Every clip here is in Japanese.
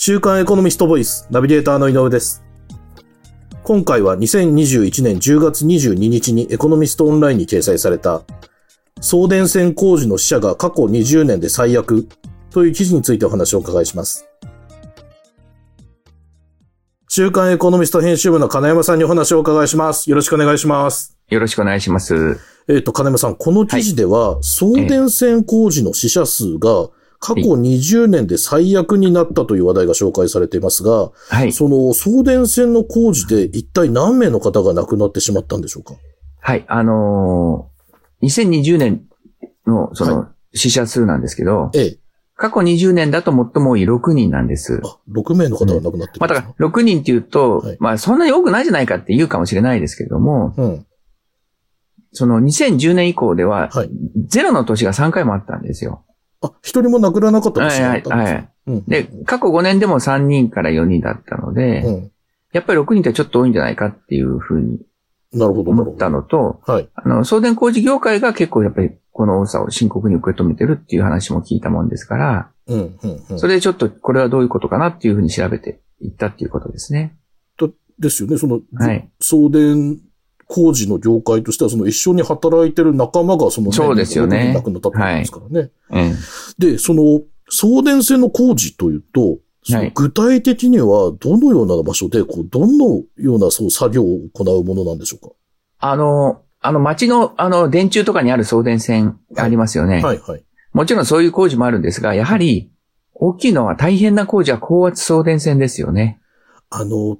週刊エコノミストボイスナビゲーターの井上です。今回は2021年10月22日にエコノミストオンラインに掲載された送電線工事の死者が過去20年で最悪という記事についてお話をお伺いします。週刊エコノミスト編集部の金山さんにお話をお伺いします。よろしくお願いします。よろしくお願いします。えっ、と、金山さん、この記事では、送電線工事の死者数が過去20年で最悪になったという話題が紹介されていますが、はい。その送電線の工事で一体何名の方が亡くなってしまったんでしょうか？はい。あのー2020年の、その、死者数なんですけど、ええ。過去20年だと最も多い6人なんです。あ、6名の方が亡くなってるまあ、んですか、だから、6人っていうと、はいまあ、そんなに多くないじゃないかって言うかもしれないですけれども、うん。その2010年以降では、はい。ゼロの年が3回もあったんですよ。あ、一人も亡くならなかったんですはいはい、はね。い。うん。で、過去5年でも3人から4人だったので、うん。やっぱり6人ってちょっと多いんじゃないかっていうふうになるほど、思ったど。のと、はい。あの、送電工事業界が結構やっぱりこの多さを深刻に受け止めてるっていう話も聞いたもんですから、うん、うん、うん。それでちょっとこれはどういうことかなっていうふうに調べていったっていうことですね。ですよね。その、はい。送電工事の業界としては、その一緒に働いてる仲間がその、そうですよね亡くなったってことですからね。うん。で、その、送電線の工事というと、具体的にはどのような場所で、こう、どのようなそう作業を行うものなんでしょうあの、あの街の、あの、電柱とかにある送電線ありますよね。かはい、はい。もちろんそういう工事もあるんですが、やはり、大きいのは大変な工事は高圧送電線ですよね。あの、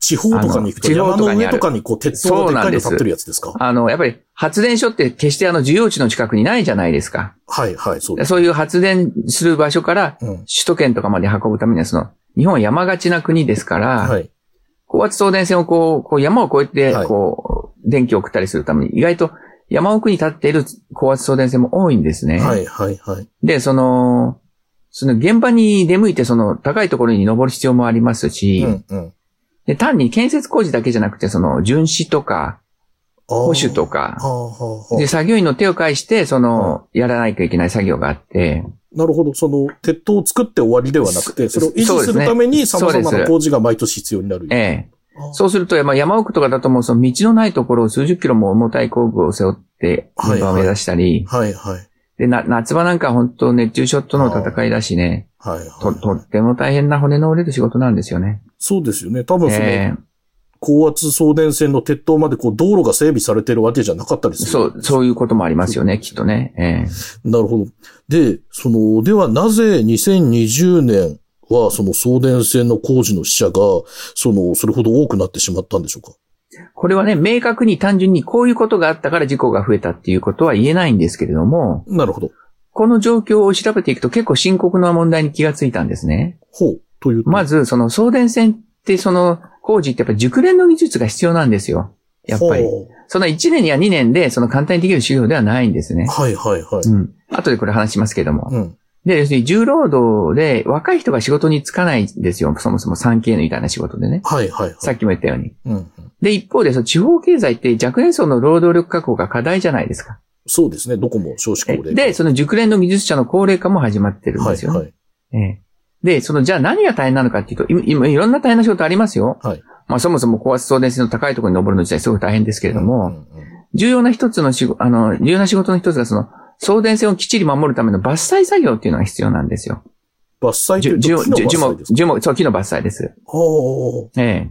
地方とかに行くと山の上とかにこう、鉄塔がでっかいの立ってるやつですか？あの、やっぱり発電所って決してあの、需要地の近くにないじゃないですか。はい、はい、そうです。そういう発電する場所からうん。首都圏とかまで運ぶためには、その、日本は山がちな国ですから、はい。高圧送電線をこう、こう山を越えてはい、こう、電気を送ったりするために、意外と山奥に立っている高圧送電線も多いんですね。はい、はい、はい。で、その、その現場に出向いて、その高いところに登る必要もありますし、うん、うん。で単に建設工事だけじゃなくて、その、巡視とか、保守とか。で、作業員の手を介して、その、やらないといけない作業があって、あ。なるほど。その、鉄塔を作って終わりではなくて、それを維持するために様々な工事が毎年必要になる。ええ。あそうすると、まあ、山奥とかだともうその道のないところを数十キロも重たい工具を背負って、はい現場を目指したり、はい、はい。で、な、夏場なんか本当熱中症との戦いだしね、はい、はい。と、とっても大変な骨の折れる仕事なんですよね。そうですよね。多分その、え高圧送電線の鉄塔までこう道路が整備されてるわけじゃなかったりえする。そう、そういうこともありますよね、きっとね。ええなるほど。で、その、ではなぜ2020年はその送電線の工事の死者が、その、それほど多くなってしまったんでしょうか？これはね、明確に単純にこういうことがあったから事故が増えたっていうことは言えないんですけれども、なるほど。この状況を調べていくと結構深刻な問題に気がついたんですね。ほう。というと？まず、その送電線ってその工事ってやっぱり熟練の技術が必要なんですよ。やっぱり。ほその1年や2年でその簡単にできる修行ではないんですねう。はいはいはい。うん。後でこれ話しますけども。うん。で、要するに重労働で若い人が仕事に就かないんですよ。そもそも 3K のみたいな仕事でね。はいはいはい。さっきも言ったように。うんうん。で、一方で、その地方経済って若年層の労働力確保が課題じゃないですか。そうですね。どこも少子高齢化。で、その熟練の技術者の高齢化も始まってるんですよ、ね。はいはい。ええで、その、じゃあ何が大変なのかっていうと、今、今いろんな大変な仕事ありますよ。はい。まあそもそも高圧送電線の高いところに登るの自体すごく大変ですけれども、うんうん重要な一つの仕事、あの、重要な仕事の一つがその、送電線をきっちり守るための伐採作業っていうのが必要なんですよ。伐採樹と木の樹樹木、伐採ですか？樹木、そう、木の伐採です。おーええ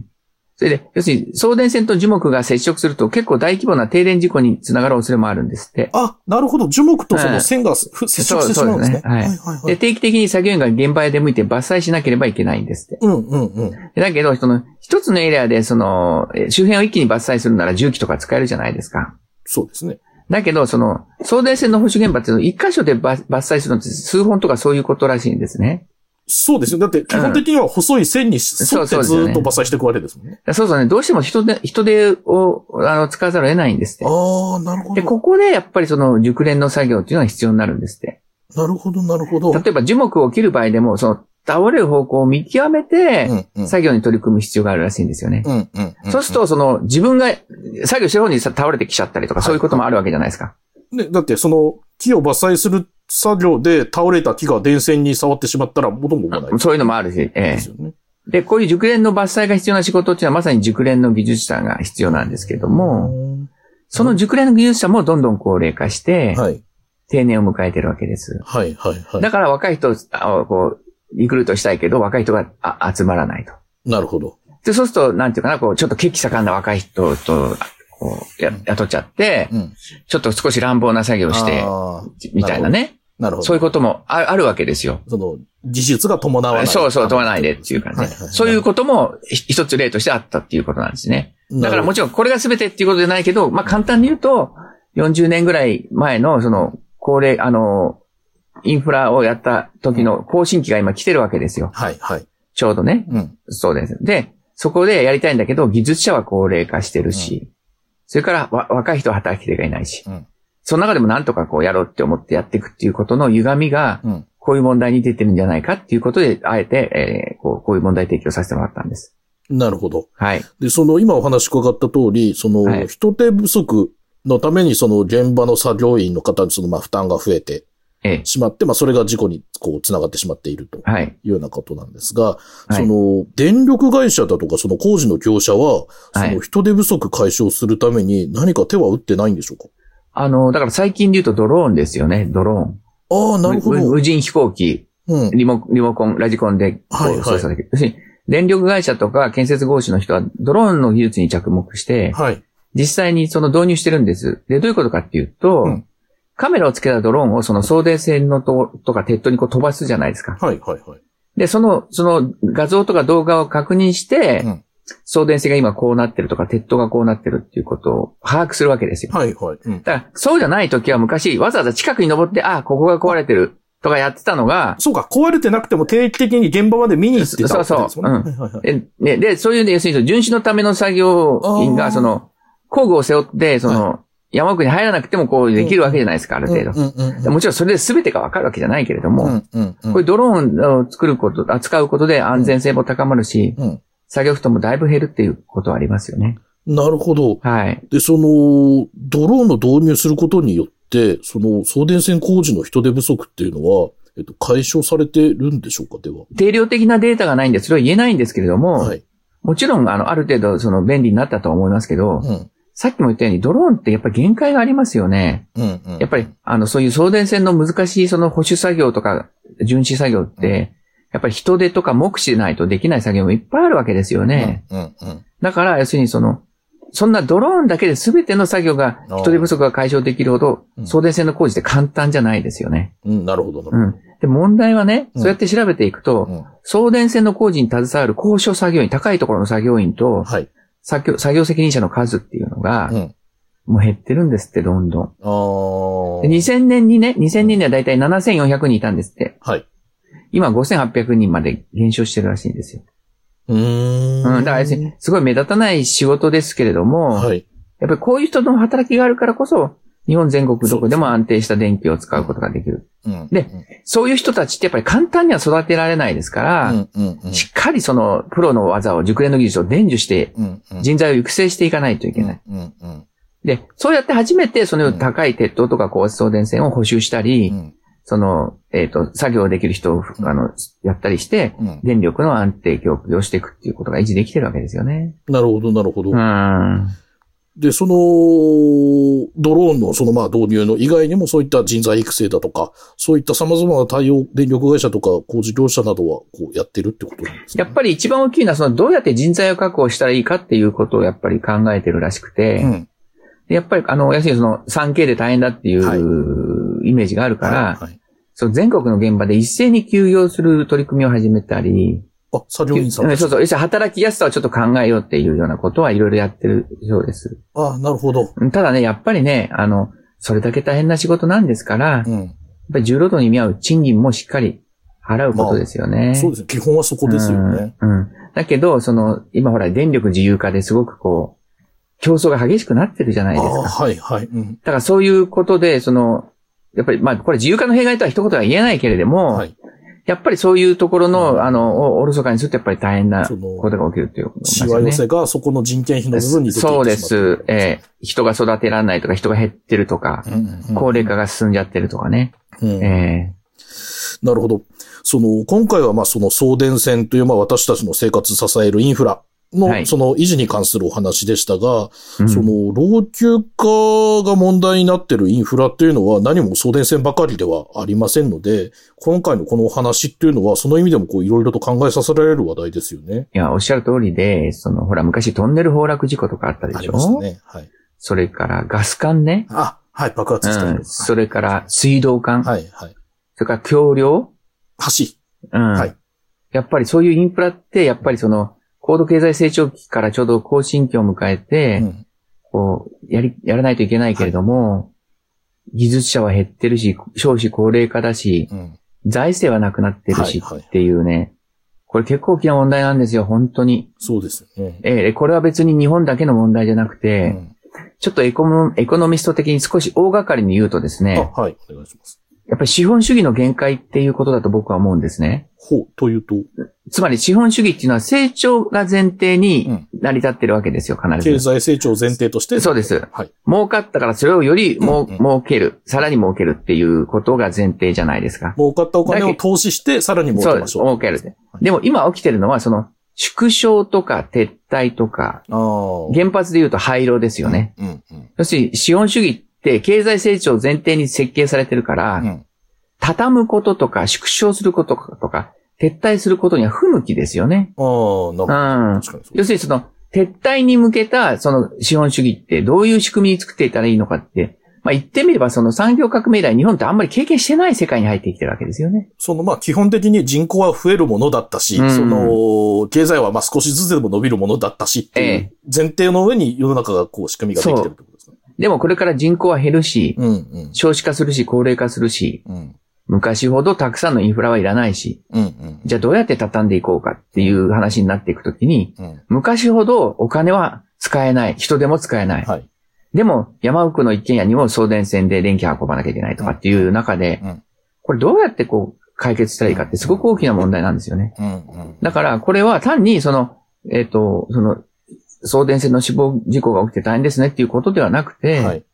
それで、要するに、送電線と樹木が接触すると結構大規模な停電事故につながる恐れもあるんですって。あ、なるほど。樹木とそはいの線がふ接触してしまうんですね。そうですねはいはいはで、い。定期的に作業員が現場へ出向いて伐採しなければいけないんですって。うんうんうん。でだけど、その、一つのエリアで、その、え周辺を一気に伐採するなら重機とか使えるじゃないですか。そうですね。だけど、その、送電線の保守現場っていうのは一箇所で伐伐採するのって数本とかそういうことらしいんですね。そうですよ。だって基本的には細い線に沿ってずっと伐採していくわけですもんね。そうそうね、どうしても人手、人手を、あの、使わざるを得ないんですって。ああ、なるほで、ど。ここでやっぱりその熟練の作業っていうのが必要になるんですって。なるほど、なるほど。例えば樹木を切る場合でも、その、倒れる方向を見極めて。作業に取り組む必要があるらしいんですよね。そうすると、その、自分が作業してる方にさ倒れてきちゃったりとか、そういうこともあるわけじゃないですか。ね、だってその木を伐採する作業で倒れた木が電線に触ってしまったら元も子もない。そういうのもあるし、ええですよね。で、こういう熟練の伐採が必要な仕事っていうのはまさに熟練の技術者が必要なんですけども、その熟練の技術者もどんどん高齢化して、はい。定年を迎えてるわけです。はい、はい、はい。だから若い人をあこう、リクルートしたいけど、若い人があ集まらないと。なるほど。で、そうすると、なんていうかな、こう、ちょっと血気盛んな若い人と、こう、や雇っちゃって、うん。ちょっと少し乱暴な作業をして、みたいな。ね。なるほど。そういうこともああるわけですよ。その、技術が伴わない。そうそう、問わないでっていう感じで。はいはいはいそういうこともひ一つ例としてあったっていうことなんですね。だからもちちろんこれが全てっていうことじゃないけど、まあ簡単に言うと、40年ぐらい前のその、高齢、あの、インフラをやった時の更新期が今来てるわけですよ。はい、はい。ちょうどね。うん。そうです。で、そこでやりたいんだけど、技術者は高齢化してるし、それからわ若い人は働き手がいないし、うんその中でもなんとかこうやろうって思ってやっていくっていうことの歪みが、うん。こういう問題に出てるんじゃないかっていうことで、あえて、えーこうこういう問題提起をさせてもらったんです。なるほど。はい。で、その、今お話伺った通り、その、はい人手不足のために、その、現場の作業員の方に、その、まあ、負担が増えてええしまって、まあ、それが事故に、こう、つながってしまっているといはい。うようなことなんですが、はいその、電力会社だとか、その工事の業者は、そはいの、人手不足解消するために何か手は打ってないんでしょうか？あの、だから最近で言うとドローンですよね、ドローン。ああ、なるほ無ど。無人飛行機、うん。リモリモコン、ラジコンではいはい操作できる。要するに電力会社とか建設合士の人はドローンの技術に着目して、はい。実際にその導入してるんです。で、どういうことかっていうと、うんカメラをつけたドローンをその送電線のととか鉄塔にこう飛ばすじゃないですか。はい、はい、はい。で、その、その画像とか動画を確認して、うん送電線が今こうなってるとか、鉄塔がこうなってるっていうことを把握するわけですよ。はい、はい。うん。だから、そうじゃない時は昔、わざわざ近くに登って、あ、ここが壊れてるとかやってたのが、そうか、壊れてなくても定期的に現場まで見に行ってたね。そうそうはいはいはいで、そういうね、要するに、巡視のための作業員が、その、工具を背負って、その、山奥に入らなくてもこうできるわけじゃないですか、ある程度。うんうんうんうんもちろんそれで全てがわかるわけじゃないけれども、うんうんうんこういうドローンを作ること、扱うことで安全性も高まるし、うん作業負担もだいぶ減るっていうことはありますよね。なるほど。はい。で、その、ドローンの導入することによって、その送電線工事の人手不足っていうのは、えっと、解消されてるんでしょうか、では。定量的なデータがないんで、それは言えないんですけれども、はい。もちろん、あの、ある程度、その、便利になったとは思いますけど、うん。さっきも言ったように、ドローンってやっぱり限界がありますよね。うん、うん。やっぱり、あの、そういう送電線の難しいその保守作業とか、巡視作業って、やっぱり人手とか目視でないとできない作業もいっぱいあるわけですよね。うん、うん。だから、要するにその、そんなドローンだけで全ての作業が人手不足が解消できるほどう、ん送電線の工事って簡単じゃないですよね。うん、なるほど、うん。で、問題はね、うんそうやって調べていくと、ど。うん。送電線の工事に携わる高所作業員、高いところの作業員と、はい。作業、作業責任者の数っていうのがう、ん。もう減ってるんですって、どんどん。あーで2000年にね、2000年にはだいたい7400人いたんですって。はい。今5800人まで減少してるらしいんですよ。うーん。うん。だから要すごい目立たない仕事ですけれども、はい。やっぱりこういう人の働きがあるからこそ、日本全国どこでも安定した電気を使うことができる。うん。でそういう人たちってやっぱり簡単には育てられないですから、うん、うん、うん。しっかりそのプロの技を、熟練の技術を伝授して、うん、うん。人材を育成していかないといけない。うん、うん。で、そうやって初めてその高い鉄塔とか高圧送電線を補修したり、うん。その、えっ、と、作業できる人を、うんあの、やったりして、うん。電力の安定供給をしていくっていうことが維持できてるわけですよね。なるほど、なるほどう。ん。で、その、ドローンのそのまあ導入の以外にもそういった人材育成だとか、そういった様々な対応、電力会社とか工事業者などはこうやってるってことなんですか？やっぱり一番大きいのは、その、どうやって人材を確保したらいいかっていうことをやっぱり考えてるらしくて、うん。でやっぱり、あの、要するにその、3K で大変だっていう、はいイメージがあるから、はい。その全国の現場で一斉に休業する取り組みを始めたり、あ、作業員さんそうそう、働きやすさをちょっっと考えようっていうようなことはいろいろやってるようです。あ、なるほど。ただね、やっぱりね、あの、それだけ大変な仕事なんですから、やっうん。ぱり重労働に見合う賃金もしっかり払うことですよね。そうですね。基本はそこですよね。うん。うんだけど、その、今ほら、電力自由化ですごくこう、競争が激しくなってるじゃないあですか。あ、はい、はい。うん。だからそういうことで、その、やっぱり、まあ、これ自由化の弊害とは一言は言えないけれども、はい。やっぱりそういうところの、うんあの、おおろそかにするとやっぱり大変なことが起きるということしわ寄せがそこの人件費の部分にそううです。えー人が育てられないとか、人が減ってるとか、うんうんうん高齢化が進んじゃってるとかね。うんえなるほど。その、今回はまあその送電線というまあ私たちの生活を支えるインフラの、はいその維持に関するお話でしたが、うんその老朽化が問題になっているインフラっていうのは何も送電線ばかりではありませんので、今回のこのお話っていうのはその意味でもこういろいろと考えさせられる話題ですよね。いや、おっしゃる通りで、その、ほら、昔トンネル崩落事故とかあったでありしょましたね。はい。それからガス管ね。あ、はい、爆発したりうん。それから水道管。はい、はい。それから橋梁。橋。うん。はいやっぱりそういうインフラって、やっぱりその、高度経済成長期からちょうど更新期を迎えて、うんこう、やり、やらないといけないけれども、技術者は減ってるし、少子高齢化だし、うん。財政はなくなってるしはいはいっていうね、これ結構大きな問題なんですよ、本当に。そうですよね。ええこれは別に日本だけの問題じゃなくうて、んちょっとエコノエコノミスト的に少し大掛かりに言うとですね、あ、はい、お願いします。やっぱり資本主義の限界っていうことだと僕は思うんですね。ほう、というと、つまり資本主義っていうのは成長が前提に成り立ってるわけですよ、必経ず。済成長を前提として。そうですはい。儲かったからそれをよりもう、うんうん儲ける、さらに儲けるっていうことが前提じゃないですか。儲かったお金を投資して、さらに儲そうです、けましょう。儲ける。でも今起きてるのは、その、縮小とか撤退とか。原発で言うと廃炉ですよね。うん、うん。要するに資本主義って経済成長を前提に設計されてるから、うん。畳むこととか縮小することとか、撤退することには不向きですよね。ああ、なるほど。要するにその、撤退に向けたその資本主義ってどういう仕組みに作っていったらいいのかって、まあ言ってみればその産業革命以来日本ってあんまり経験してない世界に入ってきてるわけですよね。その、まあ、基本的に人口は増えるものだったし、うんその、経済はまあ少しずつでも伸びるものだったしっていう前提の上に世の中がこう仕組みができてるってことでもこれから人口は減るし、うん、うん。少子化するし、高齢化するし、うん。昔ほどたくさんのインフラはいらないし、うん、うん。じゃあどうやって畳んでいこうかっていう話になっていくときに、うん。昔ほどお金は使えない、人手も使えない。はい。でも山奥の一軒家にも送電線で電気運ばなきゃいけないとかっていう中で、うんこれどうやってこう解決したらいいかってすごく大きな問題なんですよね。だからこれは単にその、えっ、と、その、送電線の死亡事故が起きて大変ですねっていうことではなくて、はい。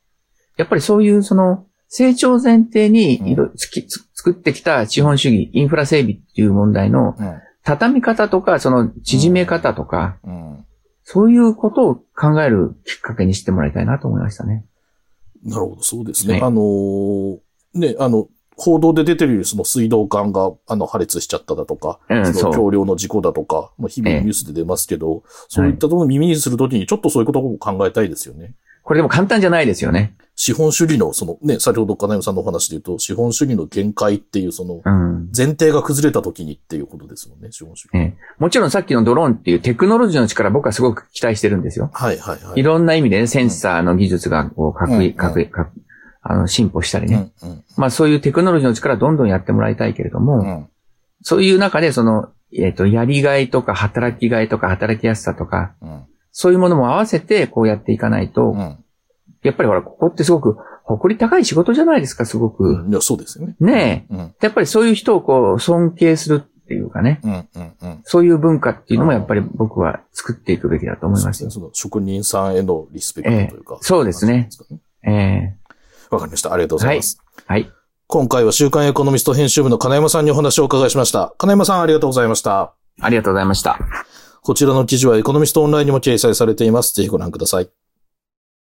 やっぱりそういうその、成長前提にいろつきつ作ってきた資本主義、インフラ整備っていう問題のうん。畳み方とか、その縮め方とか、うん。そういうことを考えるきっかけにしてもらいたいなと思いましたね。なるほど、そうですね。はいあのーね、あの、報道で出てるようにその水道管が、あの、破裂しちゃっただとか、うんその橋梁の事故だとか、まあ、日々ええニュースで出ますけど、そういったところを耳にするときにちょっとそういうことを考えたいですよね。これでも簡単じゃないですよね。資本主義の、そのね、先ほど金山さんのお話で言うと、資本主義の限界っていうその、うん。前提が崩れたときにっていうことですもんね、資本主義。ええもちろんさっきのドローンっていうテクノロジーの力僕はすごく期待してるんですよ。はいはいはいい。ろんな意味でね、センサーの技術がこう、かっこいい、うんあの、進歩したりね。うんうんまあそういうテクノロジーの力どんどんやってもらいたいけれども、うんそういう中でその、えっ、と、やりがいとか働きがいとか働きやすさとか、うんそういうものも合わせてこうやっていかないと、うんやっぱりほら、ここってすごく誇り高い仕事じゃないですか、すごく。うんいや、そうですよね。ねうんえ。やっぱりそういう人をこう、尊敬するっていうかね。うんうんうんそういう文化っていうのもやっぱり僕は作っていくべきだと思いますよ。その職人さんへのリスペクトというか。ええそうですねそうなんね。えわかりました。ありがとうございます。えはい。今回は週刊エコノミスト編集部の金山さんにお話をお伺いしました。金山さんありがとうございました。ありがとうございました。こちらの記事はエコノミストオンラインにも掲載されています。ぜひご覧ください。